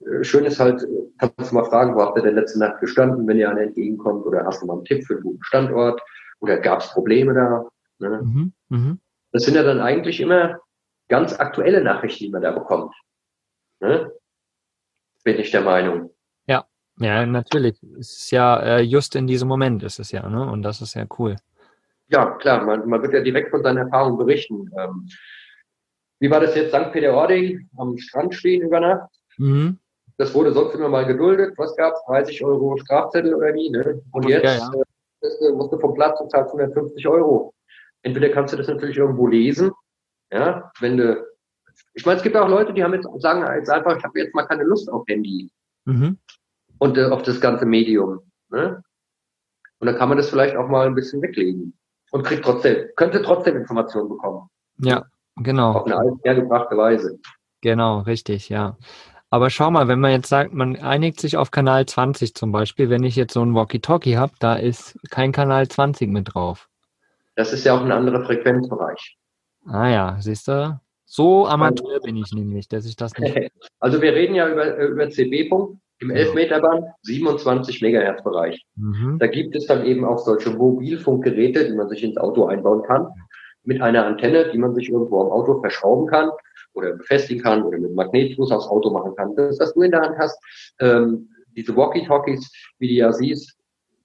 Äh, Schön ist halt, kannst du mal fragen, wo habt ihr denn letzte Nacht gestanden, wenn ihr einer entgegenkommt? Oder hast du mal einen Tipp für einen guten Standort? Oder gab es Probleme da? Ne? Mhm. Mhm. Das sind ja dann eigentlich immer ganz aktuelle Nachrichten, die man da bekommt. Ne? Bin ich der Meinung. Ja, natürlich. Es ist ja äh, just in diesem Moment ist es ja, ne? Und das ist ja cool. Ja, klar, man, man wird ja direkt von seinen Erfahrungen berichten. Ähm, wie war das jetzt St. Peter-Ording am Strand stehen über Nacht? Mhm. Das wurde sonst immer mal geduldet. Was gab's? 30 Euro Strafzettel oder wie? Ne? Und Ja, jetzt ja. äh, bist du- musst du vom Platz und zahlst 150 Euro. Entweder kannst du das natürlich irgendwo lesen, ja, wenn du, ich meine, es gibt auch Leute, die haben jetzt sagen jetzt einfach, ich habe jetzt mal keine Lust auf Handy Mhm. und äh, auf das ganze Medium. Ne? Und dann kann man das vielleicht auch mal ein bisschen weglegen und kriegt trotzdem, könnte trotzdem Informationen bekommen. Ja, genau. Auf eine althergebrachte Weise. Genau, richtig, ja. Aber schau mal, wenn man jetzt sagt, man einigt sich auf Kanal 20 zum Beispiel, wenn ich jetzt so ein Walkie-Talkie habe, da ist kein Kanal 20 mit drauf. Das ist ja auch ein anderer Frequenzbereich. Ah ja, siehst du? So Amateur bin ich nämlich, dass ich das nicht. Also wir reden ja über, über CB-Punkt im Ja. 11-Meter-Band, 27 Megahertz-Bereich. Mhm. Da gibt es dann eben auch solche Mobilfunkgeräte, die man sich ins Auto einbauen kann, mit einer Antenne, die man sich irgendwo am Auto verschrauben kann oder befestigen kann oder mit einem Magnetfuß aufs Auto machen kann. Das, was du in der Hand hast, ähm, diese Walkie-Talkies, wie du ja siehst,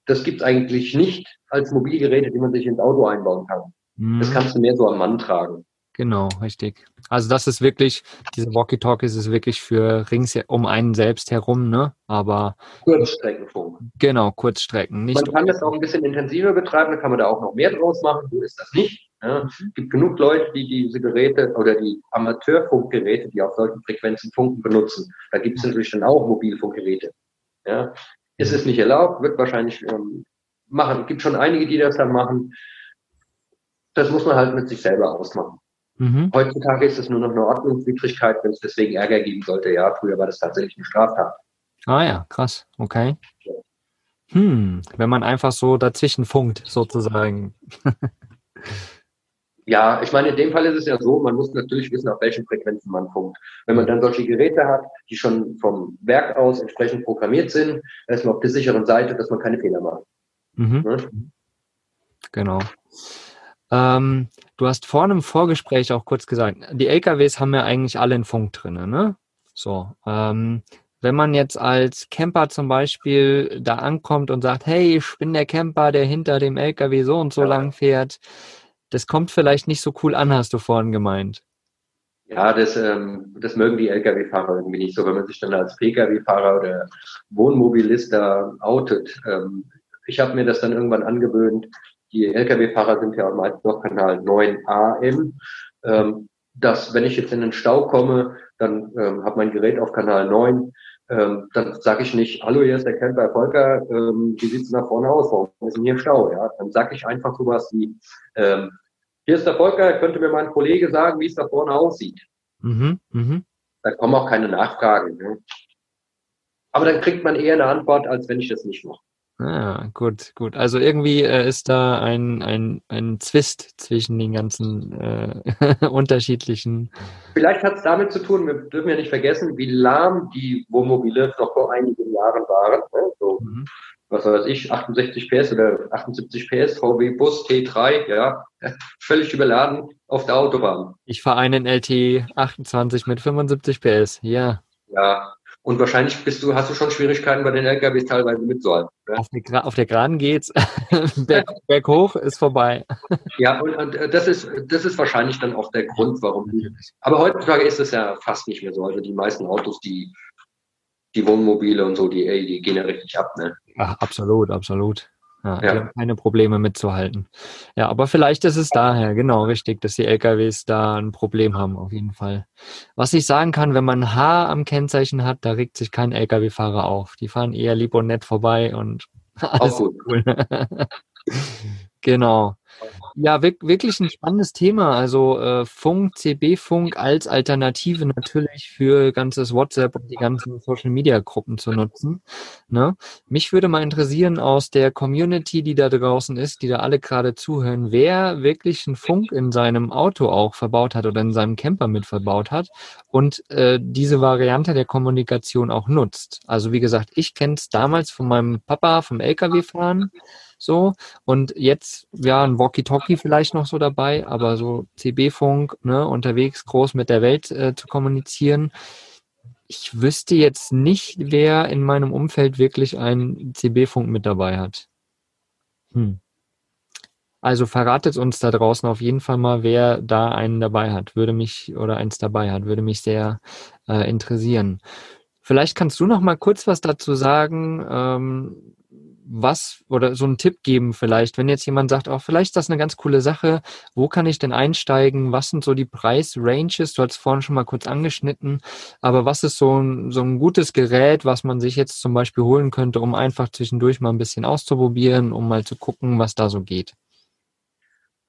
das gibt's eigentlich nicht als Mobilgeräte, die man sich ins Auto einbauen kann. Das Mhm. kannst du mehr so am Mann tragen. Genau, richtig. Also das ist wirklich, diese Walkie-Talkies ist wirklich für rings um einen selbst herum, ne? Aber Kurzstreckenfunk. genau, Kurzstrecken, nicht. Man kann das auch ein bisschen intensiver betreiben, dann kann man da auch noch mehr draus machen. So ist das nicht. Ja. Mhm. Es gibt genug Leute, die diese Geräte oder die Amateurfunkgeräte, die auf solchen Frequenzen funken, benutzen. Da gibt es natürlich dann auch Mobilfunkgeräte. Ja. Ist es nicht erlaubt, wird wahrscheinlich ähm, machen. Es gibt schon einige, die das dann machen. Das muss man halt mit sich selber ausmachen. Mhm. Heutzutage ist es nur noch eine Ordnungswidrigkeit, wenn es deswegen Ärger geben sollte. Ja, früher war das tatsächlich eine Straftat. Ah ja, krass, okay. Hm, wenn man einfach so dazwischen funkt, sozusagen. Ja, ich meine, in dem Fall ist es ja so, man muss natürlich wissen, auf welchen Frequenzen man funkt. Wenn man dann solche Geräte hat, die schon vom Werk aus entsprechend programmiert sind, dann ist man auf der sicheren Seite, dass man keine Fehler macht. Mhm. Ne? Genau. Ähm, du hast vorhin im Vorgespräch auch kurz gesagt, die LKWs haben ja eigentlich alle einen Funk drinne, ne? So. Ähm, wenn man jetzt als Camper zum Beispiel da ankommt und sagt, hey, ich bin der Camper, der hinter dem LKW so und so Ja. lang fährt, das kommt vielleicht nicht so cool an, hast du vorhin gemeint. Ja, das, ähm, das mögen die Lkw-Fahrer irgendwie nicht so, wenn man sich dann als Pkw-Fahrer oder Wohnmobilist da outet. Ähm, ich habe mir das dann irgendwann angewöhnt. Die Lkw-Fahrer sind ja meist noch Kanal 9 AM. Ähm, dass, wenn ich jetzt in den Stau komme, dann ähm, habe mein Gerät auf Kanal 9, ähm, dann sage ich nicht, hallo, hier ist der Camper Volker, ähm, wie sieht's nach vorne aus? Warum ist denn hier Stau? Ja, dann sage ich einfach sowas wie, ähm, hier ist der Volker, könnte mir mein Kollege sagen, wie es da vorne aussieht. Mhm, mh. Da kommen auch keine Nachfragen. Ne? Aber dann kriegt man eher eine Antwort, als wenn ich das nicht mache. Ah, gut, gut. Also irgendwie äh, ist da ein, ein, ein Zwist zwischen den ganzen äh, unterschiedlichen. Vielleicht hat es damit zu tun, wir dürfen ja nicht vergessen, wie lahm die Wohnmobile noch vor einigen Jahren waren. Ne? So, mhm. was weiß ich, 68 PS oder 78 PS, VW Bus T3, ja, völlig überladen auf der Autobahn. Ich fahre einen LT 28 mit 75 PS, ja. Ja, und wahrscheinlich bist du, hast du schon Schwierigkeiten bei den LKWs teilweise mitzuhalten. Ne? Auf, der, auf der Geraden geht's. Berg, berghoch ist vorbei. Ja, und, und, äh, das ist, das ist wahrscheinlich dann auch der Grund, warum. Aber heutzutage ist es ja fast nicht mehr so. Also die meisten Autos, die, die Wohnmobile und so, die, ey, die gehen ja richtig ab, ne? Ach, absolut, absolut. Ja, ja. keine Probleme mitzuhalten. Ja, aber vielleicht ist es daher, genau, richtig, dass die LKWs da ein Problem haben, auf jeden Fall. Was ich sagen kann, wenn man H am Kennzeichen hat, da regt sich kein LKW-Fahrer auf. Die fahren eher lieb und nett vorbei und alles Auch gut. cool. genau. Ja, wirklich ein spannendes Thema. Also äh, Funk, CB-Funk als Alternative natürlich für ganzes WhatsApp und die ganzen Social-Media-Gruppen zu nutzen. Ne? Mich würde mal interessieren aus der Community, die da draußen ist, die da alle gerade zuhören, wer wirklich einen Funk in seinem Auto auch verbaut hat oder in seinem Camper mit verbaut hat und äh, diese Variante der Kommunikation auch nutzt. Also wie gesagt, ich kenne es damals von meinem Papa vom LKW-Fahren so. Und jetzt, ja, ein Walkie-Talkie vielleicht noch so dabei, aber so CB-Funk, ne, unterwegs groß mit der Welt äh, zu kommunizieren. Ich wüsste jetzt nicht, wer in meinem Umfeld wirklich einen CB-Funk mit dabei hat. Hm. Also verratet uns da draußen auf jeden Fall mal, wer da einen dabei hat. Würde mich oder eins dabei hat, würde mich sehr äh, interessieren. Vielleicht kannst du noch mal kurz was dazu sagen, ähm, was oder so einen Tipp geben vielleicht, wenn jetzt jemand sagt, auch oh, vielleicht ist das eine ganz coole Sache, wo kann ich denn einsteigen, was sind so die Preisranges, du hast vorhin schon mal kurz angeschnitten, aber was ist so ein, so ein gutes Gerät, was man sich jetzt zum Beispiel holen könnte, um einfach zwischendurch mal ein bisschen auszuprobieren, um mal zu gucken, was da so geht?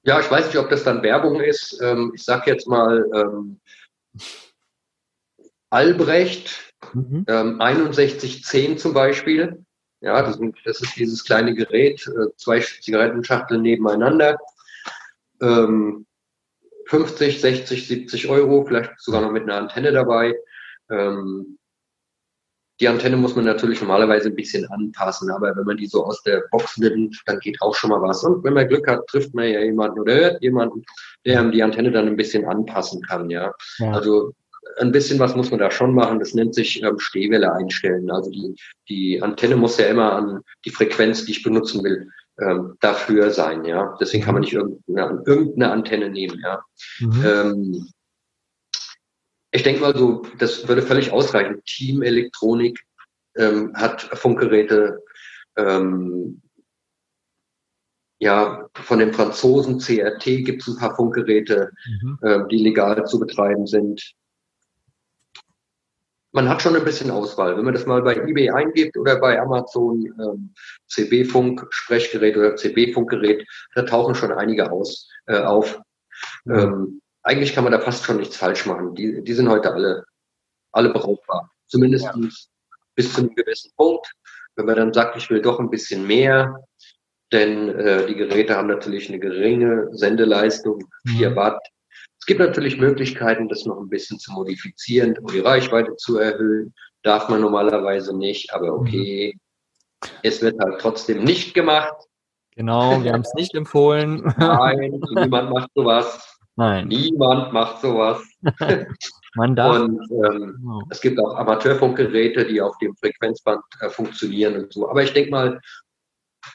Ja, ich weiß nicht, ob das dann Werbung ist. Ähm, ich sag jetzt mal ähm, Albrecht mhm. 6110 ähm, zum Beispiel. Ja, das, das ist dieses kleine Gerät, äh, zwei Zigarettenschachteln nebeneinander. Ähm, 50, 60, 70 Euro, vielleicht sogar noch mit einer Antenne dabei. Ähm, die Antenne muss man natürlich normalerweise ein bisschen anpassen, aber wenn man die so aus der Box nimmt, dann geht auch schon mal was. Und wenn man Glück hat, trifft man ja jemanden oder hört jemanden, der die Antenne dann ein bisschen anpassen kann, ja. ja. Also ein bisschen was muss man da schon machen. Das nennt sich ähm, Stehwelle einstellen. Also die, die Antenne muss ja immer an die Frequenz, die ich benutzen will, ähm, dafür sein. Ja, deswegen kann man nicht irgendeine, irgendeine Antenne nehmen. Ja. Mhm. Ähm, ich denke mal so, das würde völlig ausreichen. Team Elektronik ähm, hat Funkgeräte. Ähm, ja, von den Franzosen CRT gibt es ein paar Funkgeräte, mhm. äh, die legal zu betreiben sind man hat schon ein bisschen Auswahl. Wenn man das mal bei eBay eingibt oder bei Amazon ähm, CB-Funk-Sprechgerät oder CB-Funkgerät, da tauchen schon einige aus, äh, auf. Ähm, eigentlich kann man da fast schon nichts falsch machen. Die, die sind heute alle, alle brauchbar. Zumindest ja. bis zu einem gewissen Punkt. Wenn man dann sagt, ich will doch ein bisschen mehr, denn äh, die Geräte haben natürlich eine geringe Sendeleistung, 4 mhm. Watt, gibt natürlich Möglichkeiten, das noch ein bisschen zu modifizieren, um die Reichweite zu erhöhen. Darf man normalerweise nicht, aber okay. Mhm. Es wird halt trotzdem nicht gemacht. Genau, wir haben es nicht empfohlen. Nein, niemand macht sowas. Nein. Niemand macht sowas. Man darf. Und ähm, genau. es gibt auch Amateurfunkgeräte, die auf dem Frequenzband äh, funktionieren und so. Aber ich denke mal,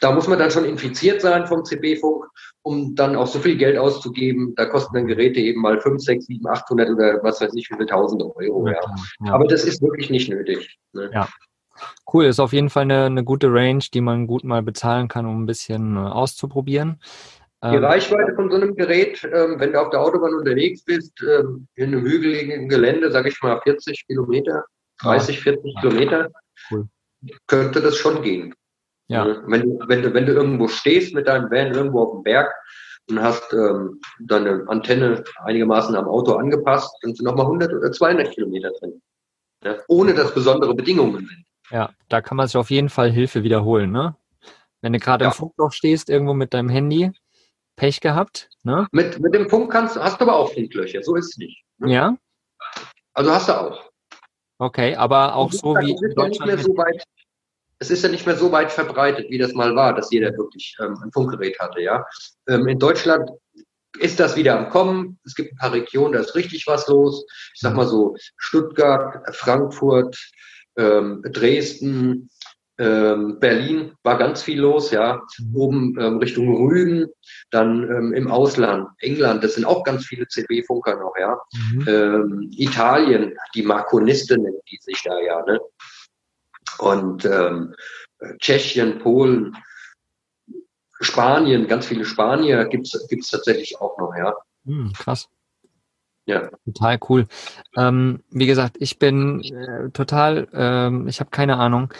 da muss man dann schon infiziert sein vom CB-Funk, um dann auch so viel Geld auszugeben. Da kosten dann Geräte eben mal 5, 6, 7, 800 oder was weiß ich, wie viel tausende Euro. Ja. ja. Aber das ist wirklich nicht nötig. Ne? Ja. Cool, ist auf jeden Fall eine, eine gute Range, die man gut mal bezahlen kann, um ein bisschen äh, auszuprobieren. Die ähm, Reichweite von so einem Gerät, ähm, wenn du auf der Autobahn unterwegs bist, ähm, in einem hügeligen Gelände, sage ich mal 40 Kilometer, 30, 40 ja. Kilometer, cool. könnte das schon gehen. Ja. Ne? Wenn, du, wenn, du, wenn du irgendwo stehst mit deinem Van irgendwo auf dem Berg und hast ähm, deine Antenne einigermaßen am Auto angepasst, dann sind nochmal 100 oder 200 Kilometer drin. Ja? Ohne dass besondere Bedingungen sind. Ja, da kann man sich auf jeden Fall Hilfe wiederholen, ne? Wenn du gerade ja. im Funkloch stehst, irgendwo mit deinem Handy, Pech gehabt, ne? Mit, mit dem Funk kannst, hast du aber auch Funklöcher, so ist es nicht. Ne? Ja? Also hast du auch. Okay, aber auch so wie in Deutschland. So weit, es ist ja nicht mehr so weit verbreitet, wie das mal war, dass jeder wirklich ähm, ein Funkgerät hatte, ja. Ähm, in Deutschland ist das wieder am Kommen. Es gibt ein paar Regionen, da ist richtig was los. Ich sag mal so Stuttgart, Frankfurt, ähm, Dresden, ähm, Berlin war ganz viel los, ja. Oben ähm, Richtung Rügen, dann ähm, im Ausland, England, das sind auch ganz viele CB-Funker noch, ja. Mhm. Ähm, Italien, die Markonisten nennen die sich da ja, ne? Und ähm, Tschechien, Polen, Spanien, ganz viele Spanier gibt's gibt's tatsächlich auch noch, ja. Mhm, krass. Ja. Total cool. Ähm, wie gesagt, ich bin äh, total, ähm, ich habe keine Ahnung.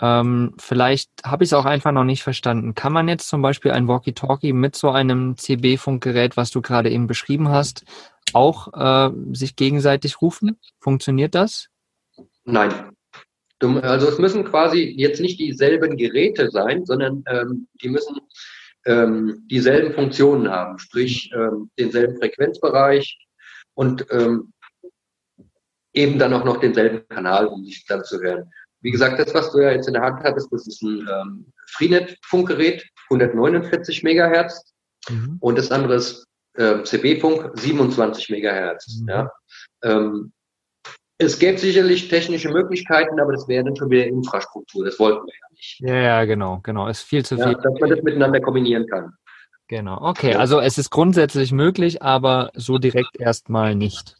Ähm, vielleicht habe ich es auch einfach noch nicht verstanden. Kann man jetzt zum Beispiel ein Walkie-Talkie mit so einem CB-Funkgerät, was du gerade eben beschrieben hast, auch äh, sich gegenseitig rufen? Funktioniert das? Nein. Du, also es müssen quasi jetzt nicht dieselben Geräte sein, sondern ähm, die müssen ähm, dieselben Funktionen haben, sprich ähm, denselben Frequenzbereich und ähm, eben dann auch noch denselben Kanal, um sich dann zu hören. Wie gesagt, das, was du ja jetzt in der Hand hattest, das ist ein ähm, Freenet-Funkgerät, 149 Megahertz. Mhm. Und das andere ist äh, CB-Funk, 27 Megahertz. Mhm. Ja. Es gäbe sicherlich technische Möglichkeiten, aber das wäre dann schon wieder Infrastruktur. Das wollten wir ja nicht. Ja, ja, genau, genau. Ist viel zu viel. Ja, dass man das miteinander kombinieren kann. Genau, okay. Also es ist grundsätzlich möglich, aber so direkt erstmal nicht.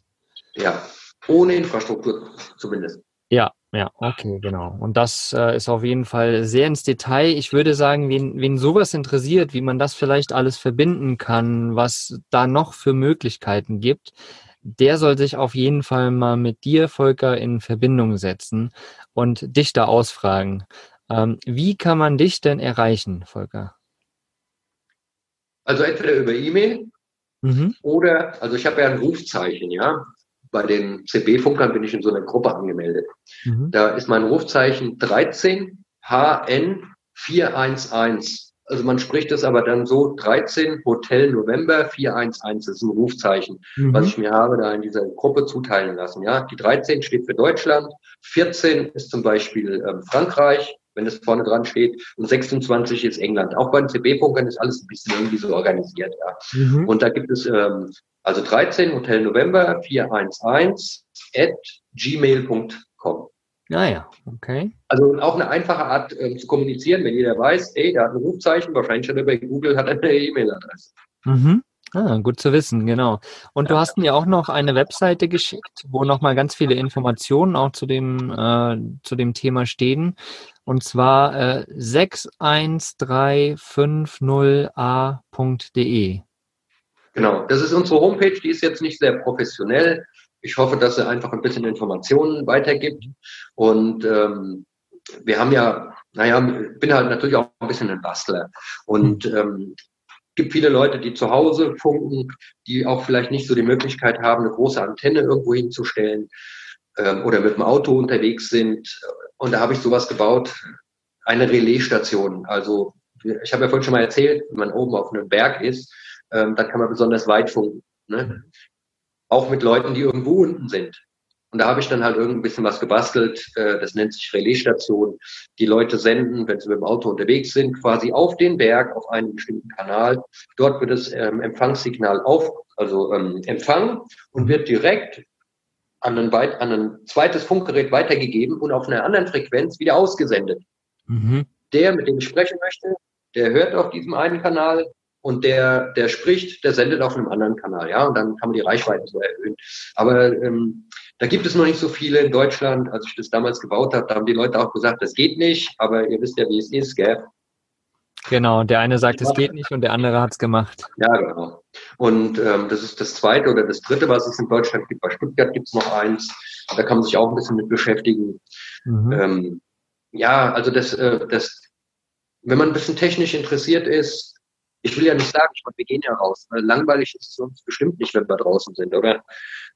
Ja, ohne Infrastruktur zumindest. Ja, ja, okay, genau. Und das äh, ist auf jeden Fall sehr ins Detail. Ich würde sagen, wen, wen sowas interessiert, wie man das vielleicht alles verbinden kann, was da noch für Möglichkeiten gibt, der soll sich auf jeden Fall mal mit dir, Volker, in Verbindung setzen und dich da ausfragen. Ähm, wie kann man dich denn erreichen, Volker? Also entweder über E-Mail mhm. oder, also ich habe ja ein Rufzeichen, ja bei den CB-Funkern bin ich in so einer Gruppe angemeldet. Mhm. Da ist mein Rufzeichen 13 HN 411. Also man spricht es aber dann so 13 Hotel November 411 das ist ein Rufzeichen, mhm. was ich mir habe da in dieser Gruppe zuteilen lassen. Ja, die 13 steht für Deutschland, 14 ist zum Beispiel ähm, Frankreich, wenn es vorne dran steht, und 26 ist England. Auch bei den CB-Punkern ist alles ein bisschen irgendwie so organisiert. Ja. Mhm. Und da gibt es ähm, also 13 Hotel November 411 at gmail.com. Naja, ah okay. Also auch eine einfache Art äh, zu kommunizieren, wenn jeder weiß, ey, der hat ein Rufzeichen, wahrscheinlich schon bei Google, hat eine E-Mail-Adresse. Mhm. Ah, gut zu wissen, genau. Und du hast mir auch noch eine Webseite geschickt, wo nochmal ganz viele Informationen auch zu dem, äh, zu dem Thema stehen. Und zwar äh, 61350a.de. Genau, das ist unsere Homepage, die ist jetzt nicht sehr professionell. Ich hoffe, dass sie einfach ein bisschen Informationen weitergibt. Und ähm, wir haben ja, naja, ich bin halt natürlich auch ein bisschen ein Bastler. Und ähm, gibt viele Leute, die zu Hause funken, die auch vielleicht nicht so die Möglichkeit haben, eine große Antenne irgendwo hinzustellen ähm, oder mit dem Auto unterwegs sind. Und da habe ich sowas gebaut, eine Relaisstation. Also ich habe ja vorhin schon mal erzählt, wenn man oben auf einem Berg ist, ähm, dann kann man besonders weit funken. Ne? Auch mit Leuten, die irgendwo unten sind. Und da habe ich dann halt irgend ein bisschen was gebastelt. Äh, das nennt sich Relaisstation. Die Leute senden, wenn sie mit dem Auto unterwegs sind, quasi auf den Berg, auf einen bestimmten Kanal. Dort wird das ähm, Empfangssignal auf, also ähm, empfangen und wird direkt an ein, weit, an ein zweites Funkgerät weitergegeben und auf einer anderen Frequenz wieder ausgesendet. Mhm. der, mit dem ich sprechen möchte, der hört auf diesem einen Kanal und der, der spricht, der sendet auf einem anderen Kanal, ja, und dann kann man die Reichweite so erhöhen. Aber ähm, da gibt es noch nicht so viele in Deutschland. Als ich das damals gebaut habe, da haben die Leute auch gesagt, das geht nicht, aber ihr wisst ja, wie es ist, gell? Genau, der eine sagt, es geht nicht und der andere hat es gemacht. Ja, genau. Und ähm, das ist das zweite oder das dritte, was es in Deutschland gibt. Bei Stuttgart gibt es noch eins. Da kann man sich auch ein bisschen mit beschäftigen. Mhm. Ähm, ja, also das, äh, das, wenn man ein bisschen technisch interessiert ist, ich will ja nicht sagen, ich meine, wir gehen ja raus. Langweilig ist es uns bestimmt nicht, wenn wir draußen sind, oder?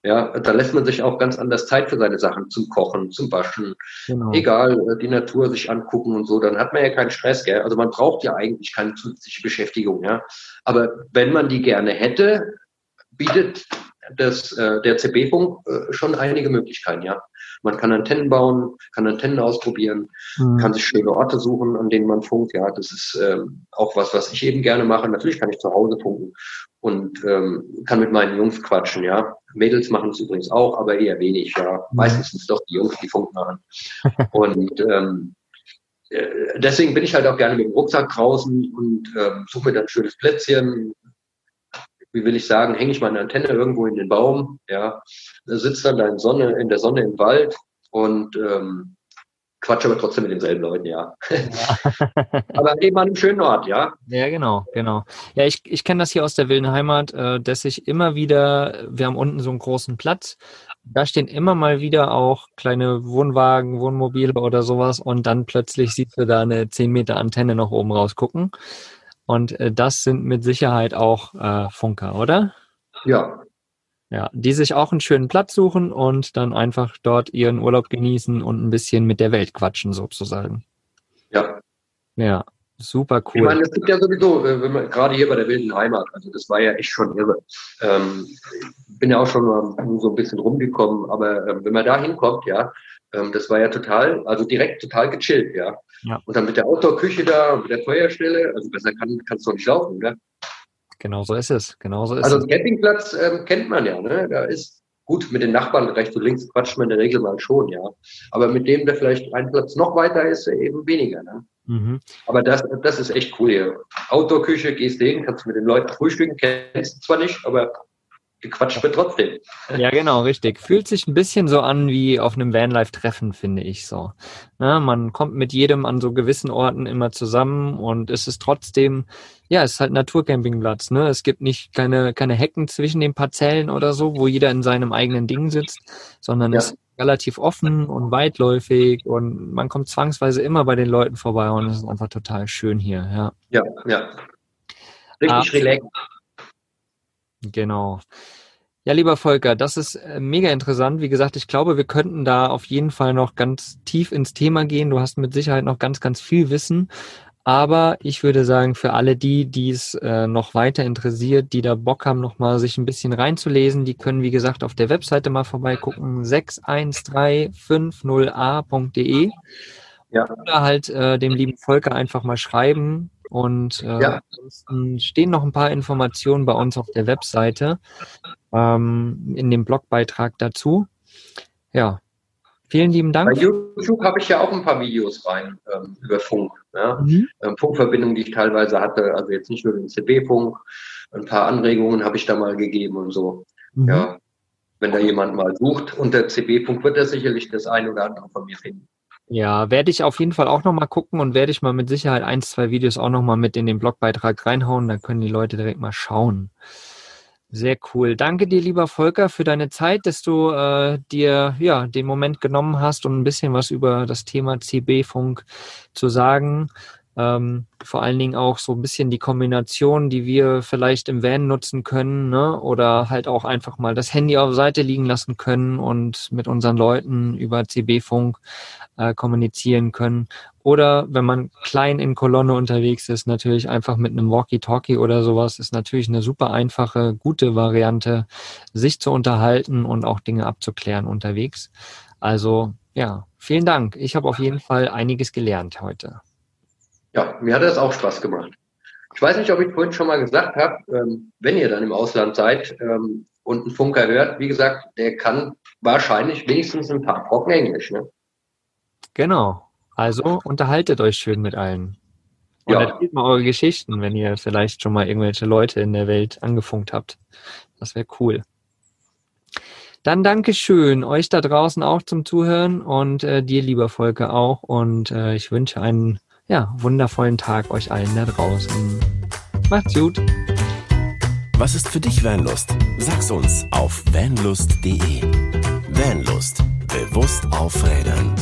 Ja, da lässt man sich auch ganz anders Zeit für seine Sachen zum Kochen, zum Waschen. Genau. Egal, äh, die Natur sich angucken und so, dann hat man ja keinen Stress, gell? Also man braucht ja eigentlich keine zusätzliche Beschäftigung, ja. Aber wenn man die gerne hätte, bietet das, äh, der CB-Funk äh, schon einige Möglichkeiten, ja. Man kann Antennen bauen, kann Antennen ausprobieren, mhm. kann sich schöne Orte suchen, an denen man funkt. Ja, das ist ähm, auch was, was ich eben gerne mache. Natürlich kann ich zu Hause funken und ähm, kann mit meinen Jungs quatschen. Ja, Mädels machen es übrigens auch, aber eher wenig. Ja, mhm. meistens sind es doch die Jungs, die Funk machen. und ähm, äh, deswegen bin ich halt auch gerne mit dem Rucksack draußen und ähm, suche mir dann ein schönes Plätzchen, wie will ich sagen, hänge ich meine Antenne irgendwo in den Baum, ja, sitze dann da in, Sonne, in der Sonne im Wald und ähm, quatsche aber trotzdem mit denselben Leuten, ja. ja. aber eben an einem schönen Ort, ja. Ja, genau, genau. Ja, ich, ich kenne das hier aus der wilden Heimat, äh, dass ich immer wieder, wir haben unten so einen großen Platz, da stehen immer mal wieder auch kleine Wohnwagen, Wohnmobile oder sowas und dann plötzlich siehst du da eine 10 Meter Antenne noch oben rausgucken. Und äh, das sind mit Sicherheit auch äh, Funker, oder? Ja. Ja, die sich auch einen schönen Platz suchen und dann einfach dort ihren Urlaub genießen und ein bisschen mit der Welt quatschen, sozusagen. Ja. Ja, super cool. Ich meine, es gibt ja sowieso, äh, wenn man, gerade hier bei der wilden Heimat, also das war ja echt schon irre. Ähm, bin ja auch schon mal so ein bisschen rumgekommen, aber ähm, wenn man da hinkommt, ja, ähm, das war ja total, also direkt total gechillt, ja. ja. Und dann mit der Outdoor-Küche da, mit der Feuerstelle, also besser kann es doch nicht laufen, oder? Genau so ist es. Genau so ist also es. Campingplatz ähm, kennt man ja, ne? Da ist gut mit den Nachbarn rechts und links quatscht man in der Regel mal schon, ja. Aber mit dem, der vielleicht einen Platz noch weiter ist, eben weniger, ne? Mhm. Aber das, das ist echt cool hier. Outdoor-Küche, gehst du hin, kannst mit den Leuten frühstücken, kennst du zwar nicht, aber gequatscht wird trotzdem. Ja, genau, richtig. Fühlt sich ein bisschen so an wie auf einem Vanlife-Treffen, finde ich so. Na, ne, man kommt mit jedem an so gewissen Orten immer zusammen und es ist trotzdem, ja, es ist halt Naturcampingplatz. Ne? Es gibt nicht keine, keine Hecken zwischen den Parzellen oder so, wo jeder in seinem eigenen Ding sitzt, sondern ja. es ist relativ offen und weitläufig und man kommt zwangsweise immer bei den Leuten vorbei und es ist einfach total schön hier. Ja, ja. ja. Richtig relaxed. Genau. Ja, lieber Volker, das ist äh, mega interessant. Wie gesagt, ich glaube, wir könnten da auf jeden Fall noch ganz tief ins Thema gehen. Du hast mit Sicherheit noch ganz, ganz viel Wissen. Aber ich würde sagen, für alle die, die es äh, noch weiter interessiert, die da Bock haben, noch mal sich ein bisschen reinzulesen, die können, wie gesagt, auf der Webseite mal vorbeigucken, 6135 Ja. Oder halt äh, dem lieben Volker einfach mal schreiben. Und äh, ja. ansonsten stehen noch ein paar Informationen bei uns auf der Webseite ähm, in dem Blogbeitrag dazu. Ja, vielen lieben Dank. Bei YouTube habe ich ja auch ein paar Videos rein ähm, über Funk. Ja? Mhm. Ähm, Funkverbindungen, die ich teilweise hatte, also jetzt nicht nur den CB-Funk, ein paar Anregungen habe ich da mal gegeben und so. Mhm. Ja, wenn da jemand mal sucht unter CB-Funk, wird er sicherlich das ein oder andere von mir finden. Ja, werde ich auf jeden Fall auch nochmal gucken und werde ich mal mit Sicherheit ein, zwei Videos auch nochmal mit in den Blogbeitrag reinhauen. Dann können die Leute direkt mal schauen. Sehr cool. Danke dir, lieber Volker, für deine Zeit, dass du äh, dir ja den Moment genommen hast, um ein bisschen was über das Thema CB-Funk zu sagen. Ähm, vor allen Dingen auch so ein bisschen die Kombination, die wir vielleicht im Van nutzen können, ne? oder halt auch einfach mal das Handy auf Seite liegen lassen können und mit unseren Leuten über CB-Funk äh, kommunizieren können. Oder wenn man klein in Kolonne unterwegs ist, natürlich einfach mit einem Walkie-Talkie oder sowas, ist natürlich eine super einfache, gute Variante, sich zu unterhalten und auch Dinge abzuklären unterwegs. Also ja, vielen Dank. Ich habe auf jeden Fall einiges gelernt heute. Ja, mir hat das auch Spaß gemacht. Ich weiß nicht, ob ich vorhin schon mal gesagt habe, ähm, wenn ihr dann im Ausland seid ähm, und einen Funker hört, wie gesagt, der kann wahrscheinlich wenigstens ein paar Brocken Englisch. Ne? Genau, Also unterhaltet euch schön mit allen. Und Ja. erzählt mal eure Geschichten, wenn ihr vielleicht schon mal irgendwelche Leute in der Welt angefunkt habt. Das wäre cool. Dann Dankeschön euch da draußen auch zum Zuhören und äh, dir, lieber Volker, auch. Und äh, ich wünsche einen ja, wundervollen Tag euch allen da draußen. Macht's gut. Was ist für dich Vanlust? Sag's uns auf vanlust.de. Vanlust. Bewusst aufrädern.